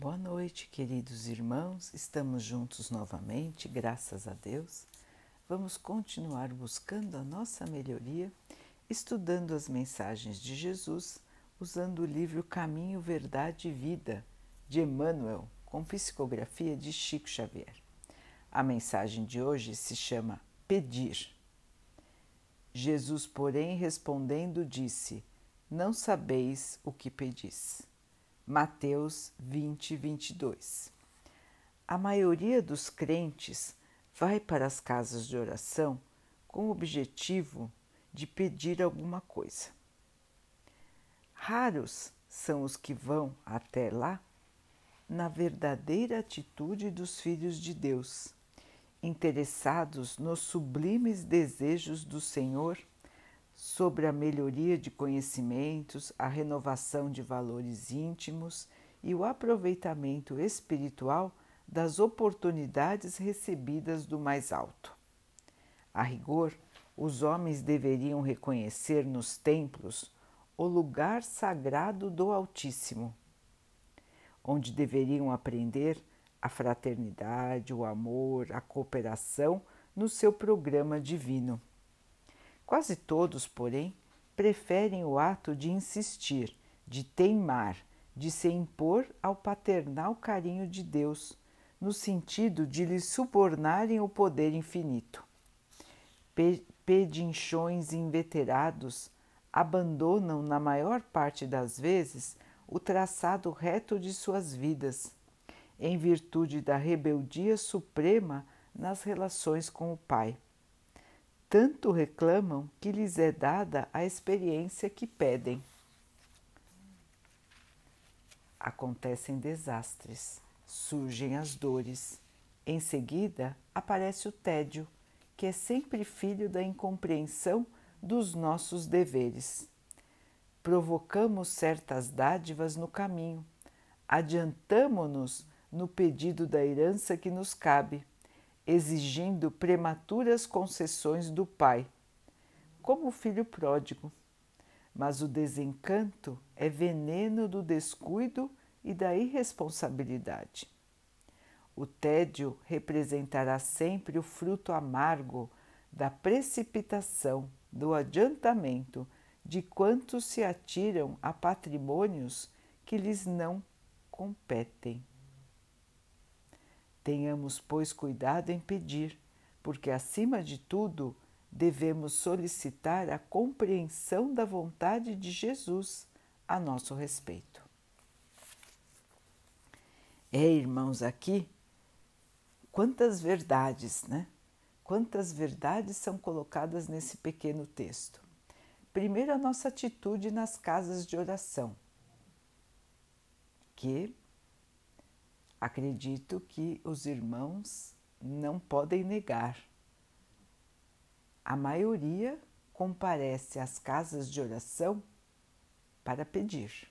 Boa noite, queridos irmãos. Estamos juntos novamente, graças a Deus. Vamos continuar buscando a nossa melhoria, estudando as mensagens de Jesus, usando o livro Caminho, Verdade e Vida de Emmanuel, com psicografia de Chico Xavier. A mensagem de hoje se chama Pedir. Jesus, porém, respondendo, disse: Não sabeis o que pedis. Mateus 20, 22. A maioria dos crentes vai para as casas de oração com o objetivo de pedir alguma coisa. Raros são os que vão até lá na verdadeira atitude dos filhos de Deus, interessados nos sublimes desejos do Senhor sobre a melhoria de conhecimentos, a renovação de valores íntimos e o aproveitamento espiritual das oportunidades recebidas do mais alto. A rigor, os homens deveriam reconhecer nos templos o lugar sagrado do Altíssimo, onde deveriam aprender a fraternidade, o amor, a cooperação no seu programa divino. Quase todos, porém, preferem o ato de insistir, de teimar, de se impor ao paternal carinho de Deus, no sentido de lhe subornarem o poder infinito. Pedinchões inveterados abandonam, na maior parte das vezes, o traçado reto de suas vidas, em virtude da rebeldia suprema nas relações com o Pai tanto reclamam que lhes é dada a experiência que pedem. Acontecem desastres, surgem as dores. Em seguida, aparece o tédio, que é sempre filho da incompreensão dos nossos deveres. Provocamos certas dádivas no caminho, adiantamo-nos no pedido da herança que nos cabe exigindo prematuras concessões do pai, como o filho pródigo. Mas o desencanto é veneno do descuido e da irresponsabilidade. O tédio representará sempre o fruto amargo da precipitação, do adiantamento de quantos se atiram a patrimônios que lhes não competem. Tenhamos, pois, cuidado em pedir, porque, acima de tudo, devemos solicitar a compreensão da vontade de Jesus a nosso respeito. É, irmãos, aqui quantas verdades, né? Quantas verdades são colocadas nesse pequeno texto. Primeiro, a nossa atitude nas casas de oração, que acredito que os irmãos não podem negar. A maioria comparece às casas de oração para pedir,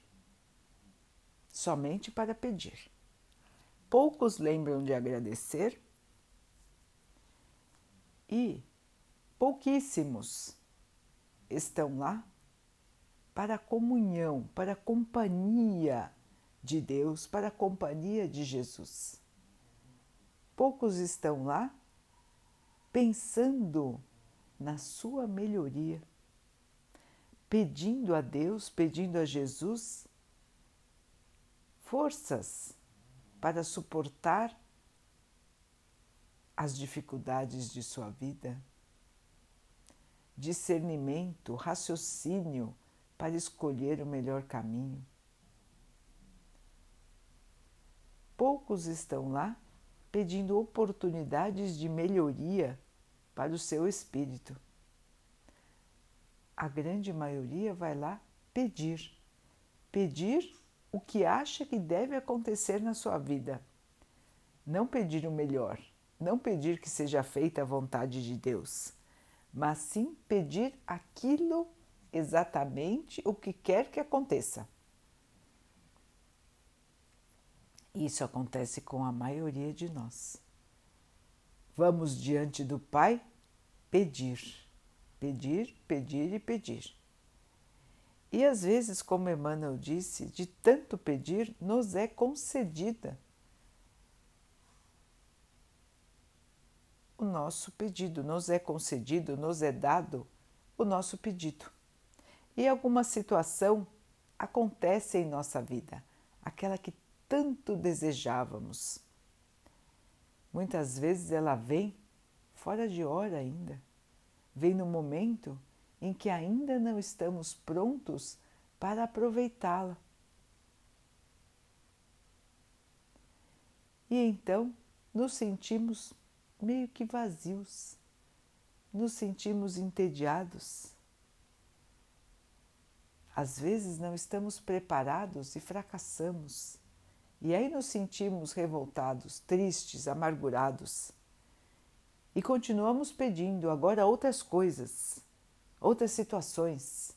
somente para pedir. Poucos lembram de agradecer e pouquíssimos estão lá para comunhão, para companhia de Deus para a companhia de Jesus. Poucos estão lá pensando na sua melhoria, pedindo a Deus, pedindo a Jesus forças para suportar as dificuldades de sua vida, discernimento, raciocínio para escolher o melhor caminho. Poucos estão lá pedindo oportunidades de melhoria para o seu espírito. A grande maioria vai lá pedir, pedir o que acha que deve acontecer na sua vida. Não pedir o melhor, não pedir que seja feita a vontade de Deus, mas sim pedir aquilo exatamente o que quer que aconteça. Isso acontece com a maioria de nós. Vamos diante do Pai pedir, pedir, pedir e pedir. E às vezes, como Emmanuel disse, de tanto pedir, nos é concedida o nosso pedido, nos é concedido, nos é dado o nosso pedido. E alguma situação acontece em nossa vida, aquela que tanto desejávamos. Muitas vezes ela vem fora de hora ainda, vem no momento em que ainda não estamos prontos para aproveitá-la. E então nos sentimos meio que vazios, nos sentimos entediados. Às vezes não estamos preparados e fracassamos, e aí nos sentimos revoltados, tristes, amargurados. E continuamos pedindo agora outras coisas outras situações.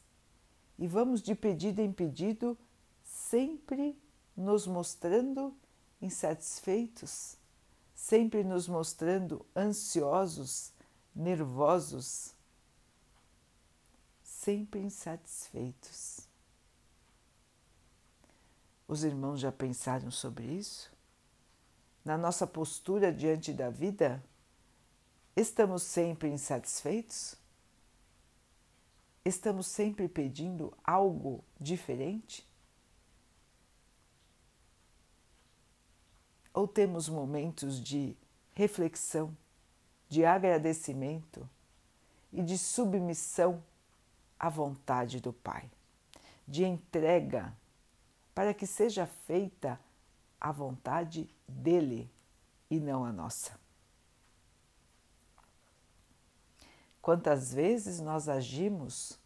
E vamos de pedido em pedido, sempre nos mostrando insatisfeitos, sempre nos mostrando ansiosos, nervosos, sempre insatisfeitos. Os irmãos já pensaram sobre isso? Na nossa postura diante da vida, estamos sempre insatisfeitos? Estamos sempre pedindo algo diferente? Ou temos momentos de reflexão, de agradecimento e de submissão à vontade do Pai, de entrega para que seja feita a vontade dele e não a nossa? Quantas vezes nós agimos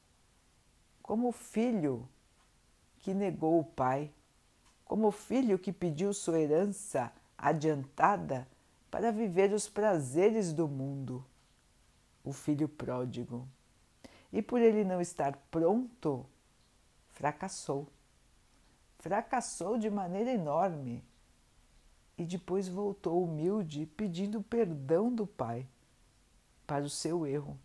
como o filho que negou o pai, como o filho que pediu sua herança adiantada para viver os prazeres do mundo, o filho pródigo. E por ele não estar pronto, fracassou. Fracassou de maneira enorme e depois voltou humilde pedindo perdão do pai para o seu erro.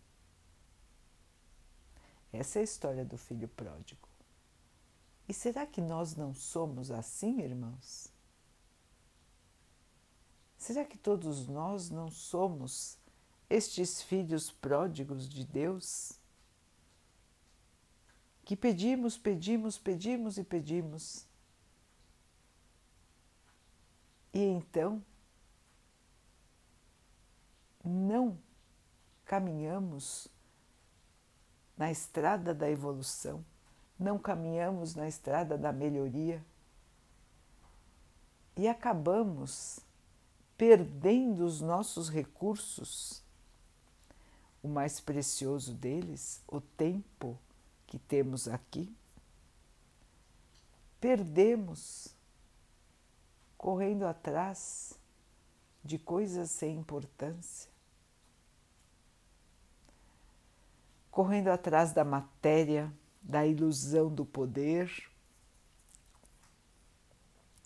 Essa é a história do filho pródigo. E será que nós não somos assim, irmãos? Será que todos nós não somos estes filhos pródigos de Deus? Que pedimos, pedimos, pedimos e pedimos. E então não caminhamos na estrada da evolução, não caminhamos na estrada da melhoria e acabamos perdendo os nossos recursos. O mais precioso deles, o tempo que temos aqui, perdemos correndo atrás de coisas sem importância, correndo atrás da matéria, da ilusão do poder,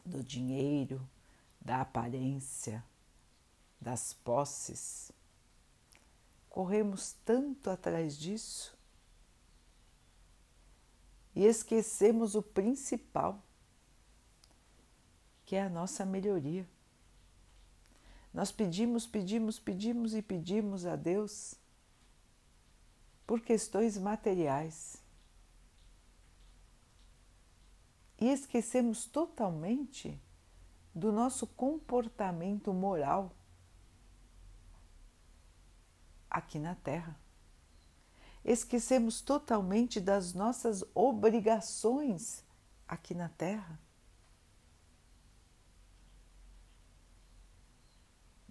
do dinheiro, da aparência, das posses. Corremos tanto atrás disso e esquecemos o principal, que é a nossa melhoria. Nós pedimos, pedimos, pedimos e pedimos a Deus por questões materiais. E esquecemos totalmente do nosso comportamento moral aqui na Terra. Esquecemos totalmente das nossas obrigações aqui na Terra.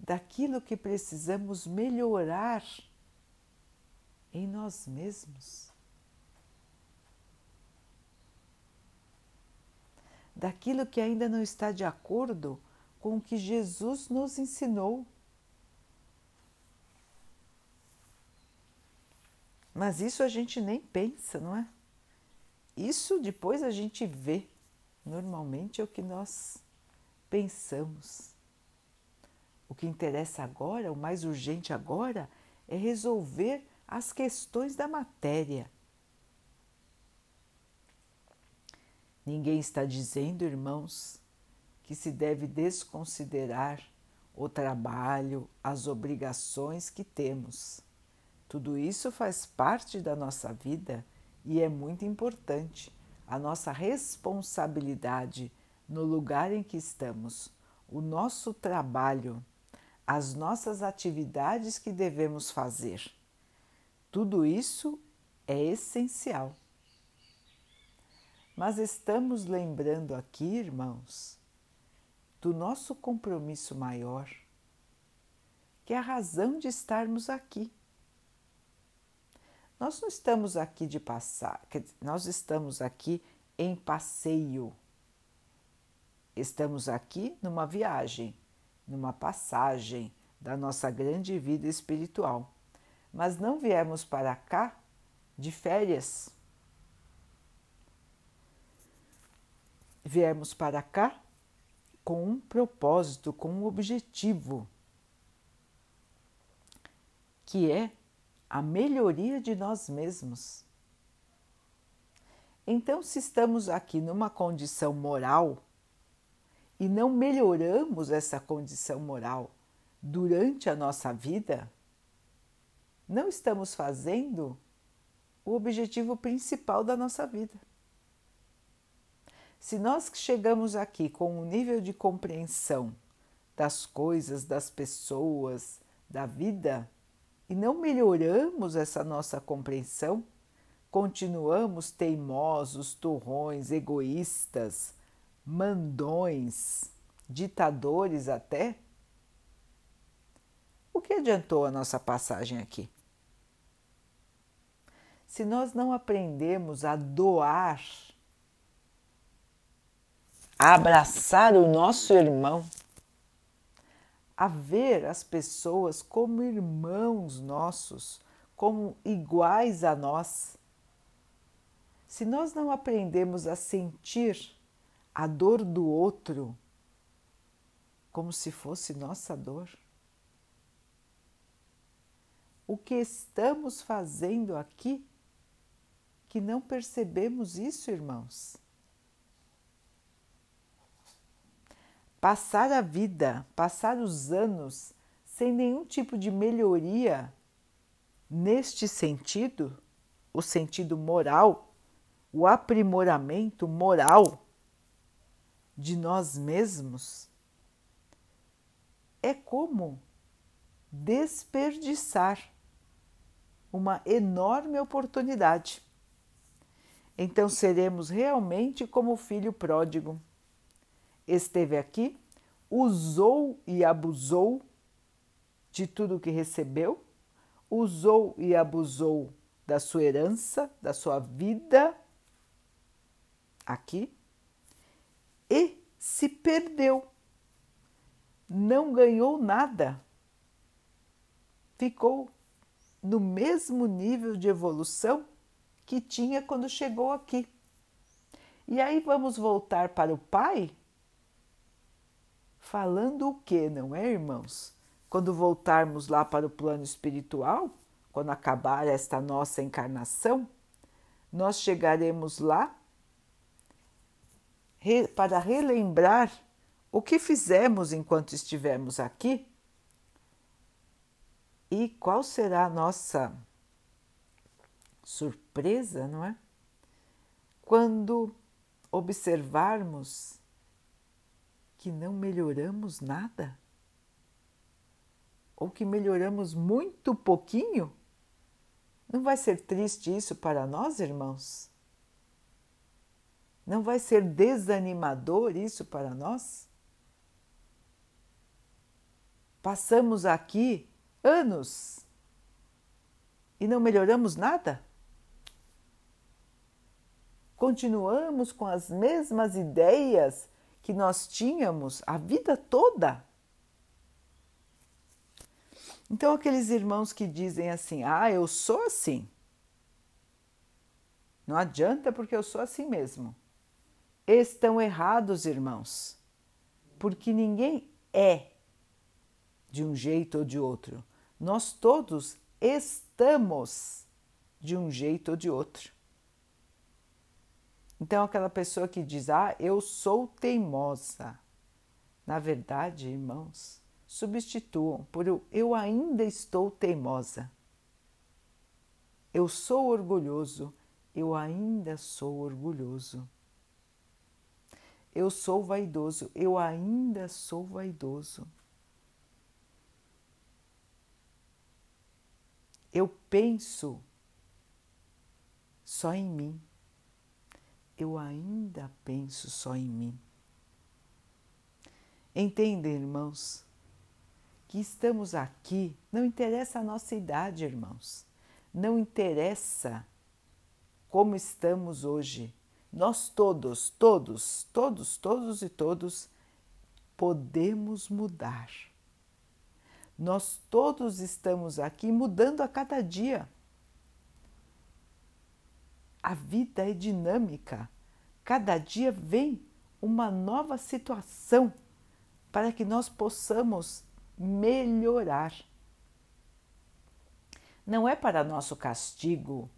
Daquilo que precisamos melhorar em nós mesmos. Daquilo que ainda não está de acordo com o que Jesus nos ensinou. Mas isso a gente nem pensa, não é? Isso depois a gente vê. Normalmente é o que nós pensamos. O que interessa agora, o mais urgente agora, é resolver as questões da matéria. Ninguém está dizendo, irmãos, que se deve desconsiderar o trabalho, as obrigações que temos. Tudo isso faz parte da nossa vida e é muito importante a nossa responsabilidade no lugar em que estamos, o nosso trabalho, as nossas atividades que devemos fazer. Tudo isso é essencial. Mas estamos lembrando aqui, irmãos, do nosso compromisso maior, que é a razão de estarmos aqui. Nós não estamos aqui de passar, nós estamos aqui em passeio. Estamos aqui numa viagem, numa passagem da nossa grande vida espiritual. Mas não viemos para cá de férias. Viemos para cá com um propósito, com um objetivo, que é a melhoria de nós mesmos. Então, se estamos aqui numa condição moral e não melhoramos essa condição moral durante a nossa vida, não estamos fazendo o objetivo principal da nossa vida. Se nós chegamos aqui com um nível de compreensão das coisas, das pessoas, da vida, e não melhoramos essa nossa compreensão, continuamos teimosos, turrões, egoístas, mandões, ditadores até, o que adiantou a nossa passagem aqui? Se nós não aprendemos a doar, a abraçar o nosso irmão, a ver as pessoas como irmãos nossos, como iguais a nós. Se nós não aprendemos a sentir a dor do outro como se fosse nossa dor, o que estamos fazendo aqui que não percebemos isso, irmãos? passar a vida, passar os anos sem nenhum tipo de melhoria neste sentido, o sentido moral, o aprimoramento moral de nós mesmos, é como desperdiçar uma enorme oportunidade. Então seremos realmente como o filho pródigo esteve aqui, usou e abusou de tudo que recebeu, usou e abusou da sua herança, da sua vida aqui e se perdeu. Não ganhou nada. Ficou no mesmo nível de evolução que tinha quando chegou aqui. E aí vamos voltar para o pai Falando o que, não é, irmãos? Quando voltarmos lá para o plano espiritual, quando acabar esta nossa encarnação, nós chegaremos lá para relembrar o que fizemos enquanto estivemos aqui e qual será a nossa surpresa, não é? Quando observarmos que não melhoramos nada? Ou que melhoramos muito pouquinho? Não vai ser triste isso para nós, irmãos? Não vai ser desanimador isso para nós? Passamos aqui anos e não melhoramos nada? Continuamos com as mesmas ideias que nós tínhamos a vida toda. Então, aqueles irmãos que dizem assim: ah, eu sou assim. Não adianta porque eu sou assim mesmo. Estão errados, irmãos, porque ninguém é de um jeito ou de outro. Nós todos estamos de um jeito ou de outro. Então, aquela pessoa que diz, ah, eu sou teimosa. Na verdade, irmãos, substituam por eu, ainda estou teimosa. Eu sou orgulhoso, eu ainda sou orgulhoso. Eu sou vaidoso, eu ainda sou vaidoso. Eu penso só em mim. Eu ainda penso só em mim. Entendem, irmãos, que estamos aqui, não interessa a nossa idade, irmãos, não interessa como estamos hoje. Nós todos, todos, todos, todos e todos podemos mudar. Nós todos estamos aqui mudando a cada dia. A vida é dinâmica. Cada dia vem uma nova situação para que nós possamos melhorar. Não é para nosso castigo,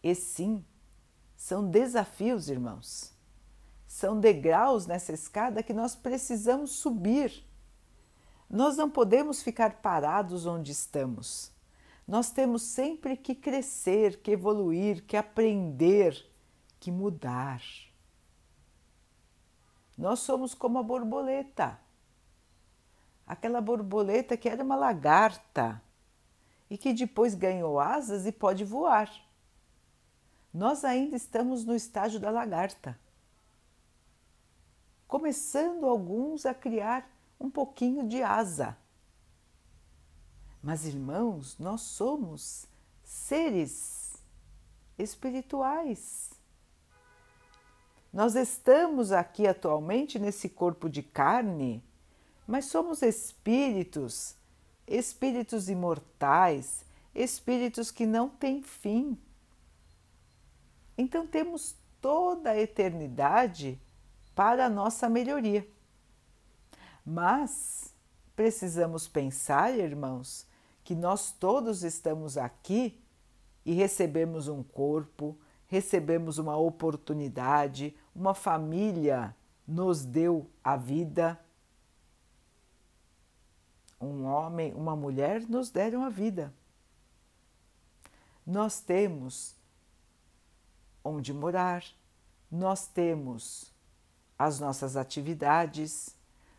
e sim, são desafios, irmãos. São degraus nessa escada que nós precisamos subir nós não podemos ficar parados onde estamos. Nós temos sempre que crescer, que evoluir, que aprender, que mudar. Nós somos como a borboleta. Aquela borboleta que era uma lagarta e que depois ganhou asas e pode voar. Nós ainda estamos no estágio da lagarta, começando alguns a criar um pouquinho de asa. Mas, irmãos, nós somos seres espirituais. Nós estamos aqui atualmente nesse corpo de carne, mas somos espíritos, espíritos imortais, espíritos que não têm fim. Então temos toda a eternidade para a nossa melhoria. Mas precisamos pensar, irmãos, que nós todos estamos aqui e recebemos um corpo, recebemos uma oportunidade, uma família nos deu a vida. Um homem, uma mulher nos deram a vida. Nós temos onde morar, nós temos as nossas atividades,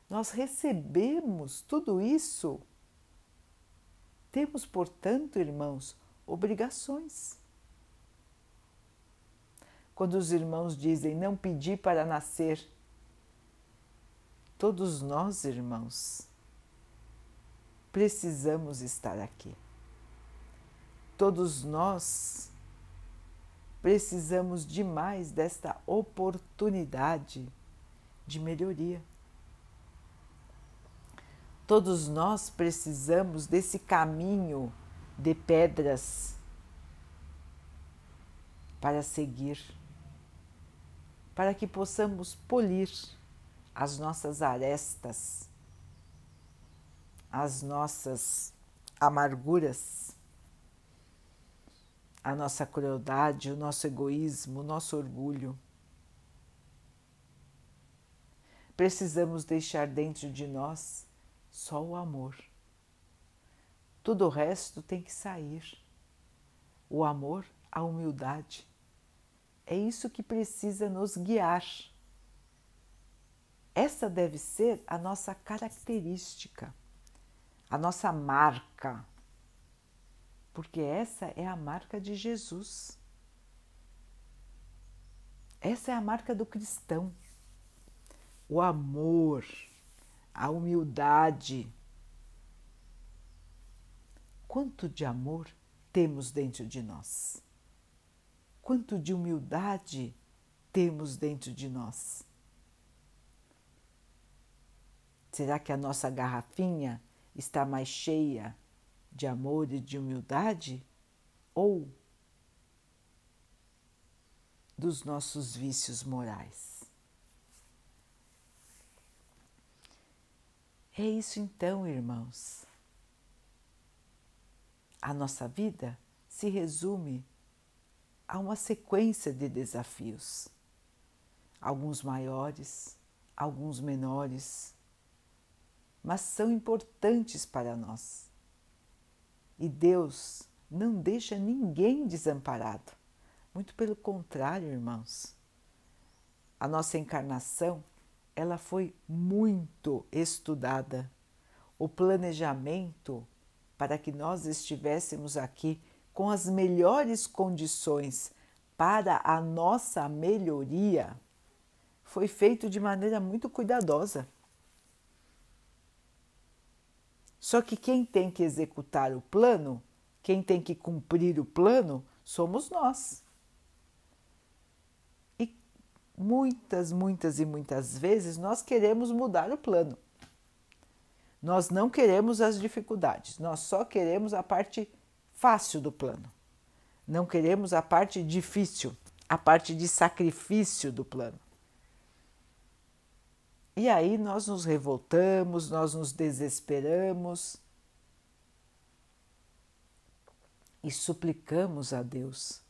nós recebemos tudo isso. Temos, portanto, irmãos, obrigações. Quando os irmãos dizem não pedir para nascer, todos nós, irmãos, precisamos estar aqui. Todos nós precisamos demais desta oportunidade de melhoria. Todos nós precisamos desse caminho de pedras para seguir, para que possamos polir as nossas arestas, as nossas amarguras, a nossa crueldade, o nosso egoísmo, o nosso orgulho. Precisamos deixar dentro de nós só o amor. Tudo o resto tem que sair. O amor, a humildade. É isso que precisa nos guiar. Essa deve ser a nossa característica, a nossa marca, porque essa é a marca de Jesus. Essa é a marca do cristão. O amor a humildade. Quanto de amor temos dentro de nós? Quanto de humildade temos dentro de nós? Será que a nossa garrafinha está mais cheia de amor e de humildade? Ou dos nossos vícios morais? É isso então, irmãos. A nossa vida se resume há uma sequência de desafios, alguns maiores, alguns menores, mas são importantes para nós. E Deus não deixa ninguém desamparado. Muito pelo contrário, irmãos. A nossa encarnação, ela foi muito estudada. O planejamento para que nós estivéssemos aqui com as melhores condições para a nossa melhoria foi feito de maneira muito cuidadosa. Só que quem tem que executar o plano, quem tem que cumprir o plano, somos nós. E muitas, muitas e muitas vezes nós queremos mudar o plano. Nós não queremos as dificuldades, nós só queremos a parte fácil do plano. Não queremos a parte difícil, a parte de sacrifício do plano. E aí nós nos revoltamos, nós nos desesperamos e suplicamos a Deus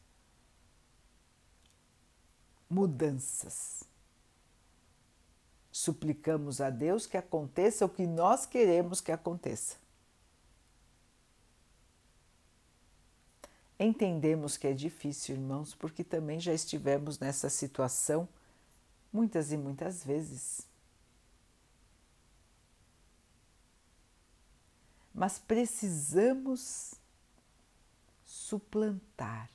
mudanças suplicamos a Deus que aconteça o que nós queremos que aconteça. Entendemos que é difícil, irmãos, porque também já estivemos nessa situação muitas e muitas vezes. Mas precisamos suplantar,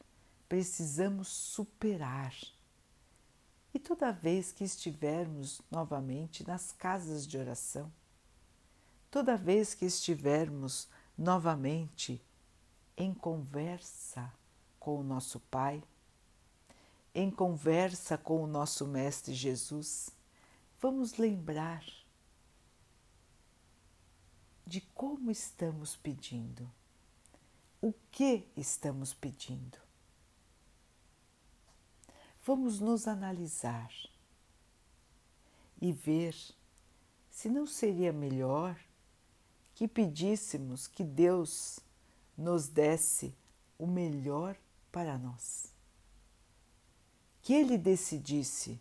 precisamos superar. E toda vez que estivermos novamente nas casas de oração, toda vez que estivermos novamente em conversa com o nosso Pai, em conversa com o nosso Mestre Jesus, vamos lembrar de como estamos pedindo, o que estamos pedindo vamos nos analisar e ver se não seria melhor que pedíssemos que Deus nos desse o melhor para nós. Que Ele decidisse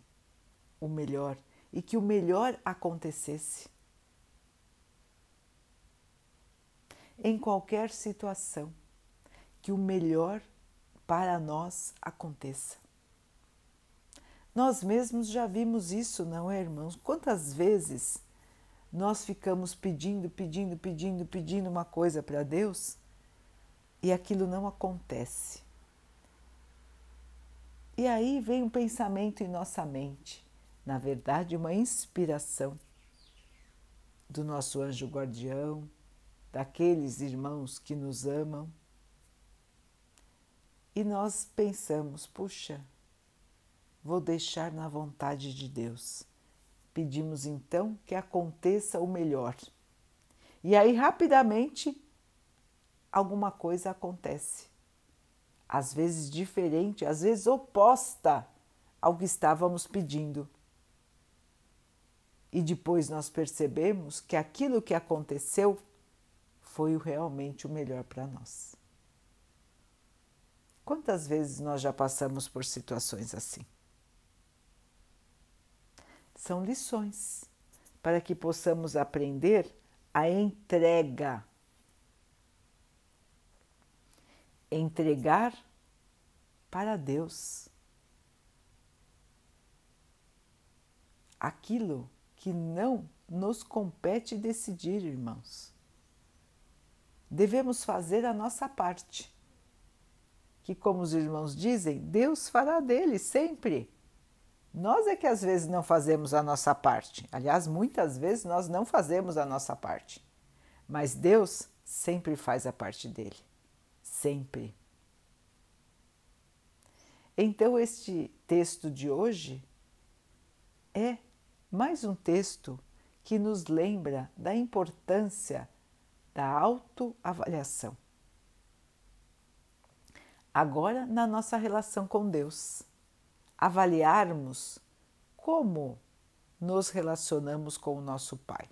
o melhor e que o melhor acontecesse. Em qualquer situação, que o melhor para nós aconteça. Nós mesmos já vimos isso, não é, irmãos? Quantas vezes nós ficamos pedindo, pedindo, pedindo, pedindo uma coisa para Deus e aquilo não acontece. E aí vem um pensamento em nossa mente, na verdade, uma inspiração do nosso anjo guardião, daqueles irmãos que nos amam. E nós pensamos, puxa, vou deixar na vontade de Deus. Pedimos então que aconteça o melhor. E aí, rapidamente, alguma coisa acontece. Às vezes diferente, às vezes oposta ao que estávamos pedindo. E depois nós percebemos que aquilo que aconteceu foi realmente o melhor para nós. Quantas vezes nós já passamos por situações assim? são lições para que possamos aprender a entrega. Entregar para Deus aquilo que não nos compete decidir, irmãos. Devemos fazer a nossa parte, que, como os irmãos dizem, Deus fará dele sempre. Nós é que às vezes não fazemos a nossa parte. Aliás, muitas vezes nós não fazemos a nossa parte. Mas Deus sempre faz a parte dele. Sempre. Então, este texto de hoje é mais um texto que nos lembra da importância da autoavaliação. Agora, na nossa relação com Deus avaliarmos como nos relacionamos com o nosso Pai.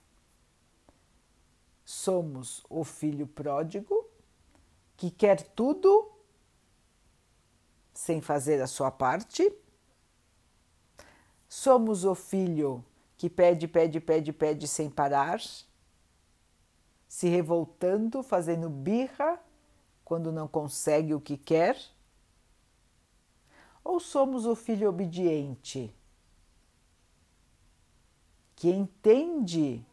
Somos o filho pródigo que quer tudo sem fazer a sua parte? Somos o filho que pede, pede, pede, pede sem parar, se revoltando, fazendo birra quando não consegue o que quer? Ou somos o filho obediente que entende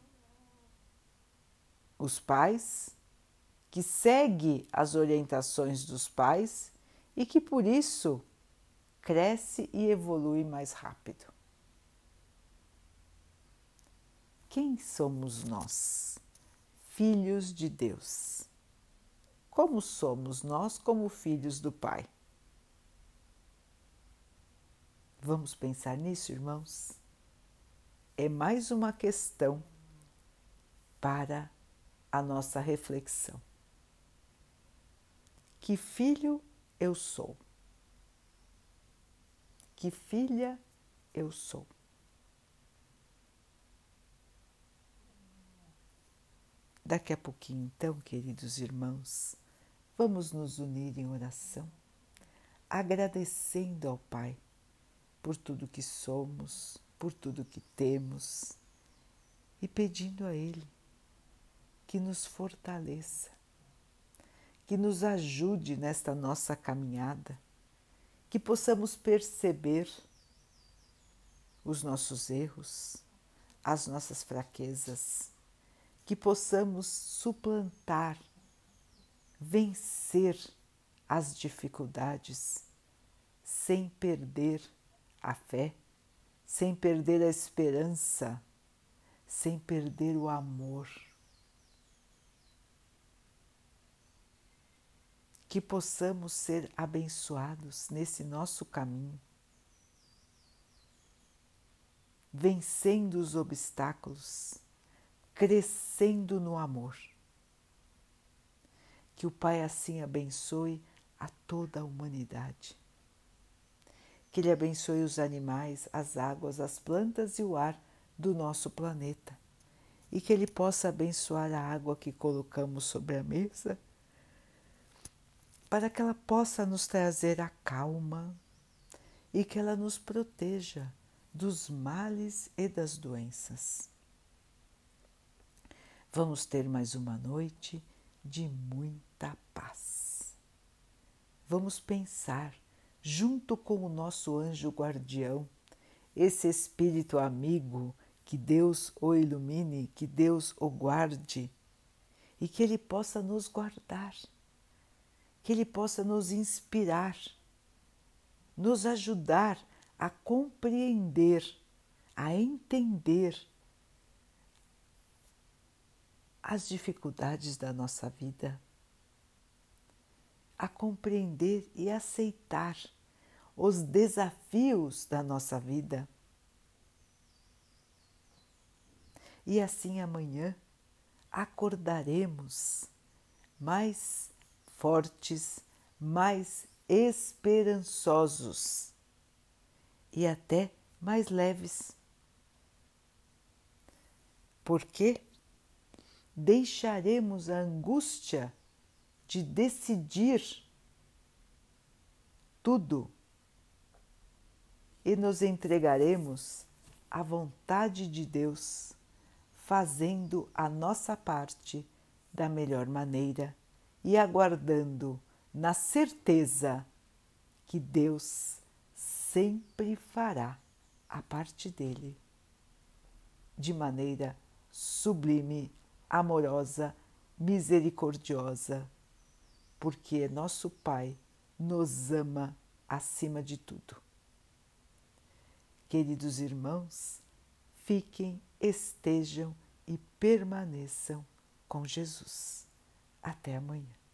os pais, que segue as orientações dos pais e que por isso cresce e evolui mais rápido. Quem somos nós, filhos de Deus? Como somos nós, como filhos do Pai? Vamos pensar nisso, irmãos? É mais uma questão para a nossa reflexão. Que filho eu sou? Que filha eu sou? Daqui a pouquinho, então, queridos irmãos, vamos nos unir em oração, agradecendo ao Pai por tudo que somos, por tudo que temos e pedindo a Ele que nos fortaleça, que nos ajude nesta nossa caminhada, que possamos perceber os nossos erros, as nossas fraquezas que possamos suplantar, vencer as dificuldades sem perder a fé, sem perder a esperança, sem perder o amor. Que possamos ser abençoados nesse nosso caminho, vencendo os obstáculos crescendo no amor. Que o Pai assim abençoe a toda a humanidade. Que Ele abençoe os animais, as águas, as plantas e o ar do nosso planeta. E que Ele possa abençoar a água que colocamos sobre a mesa, para que ela possa nos trazer a calma e que ela nos proteja dos males e das doenças. Vamos ter mais uma noite de muita paz. Vamos pensar, junto com o nosso anjo guardião, esse espírito amigo, que Deus o ilumine, que Deus o guarde e que Ele possa nos guardar, que Ele possa nos inspirar, nos ajudar a compreender, a entender as dificuldades da nossa vida, a compreender e aceitar os desafios da nossa vida. E assim amanhã acordaremos mais fortes, mais esperançosos e até mais leves. Por quê? Deixaremos a angústia de decidir tudo e nos entregaremos à vontade de Deus, fazendo a nossa parte da melhor maneira e aguardando na certeza que Deus sempre fará a parte dele de maneira sublime amorosa, misericordiosa, porque nosso Pai nos ama acima de tudo. Queridos irmãos, fiquem, estejam e permaneçam com Jesus. Até amanhã.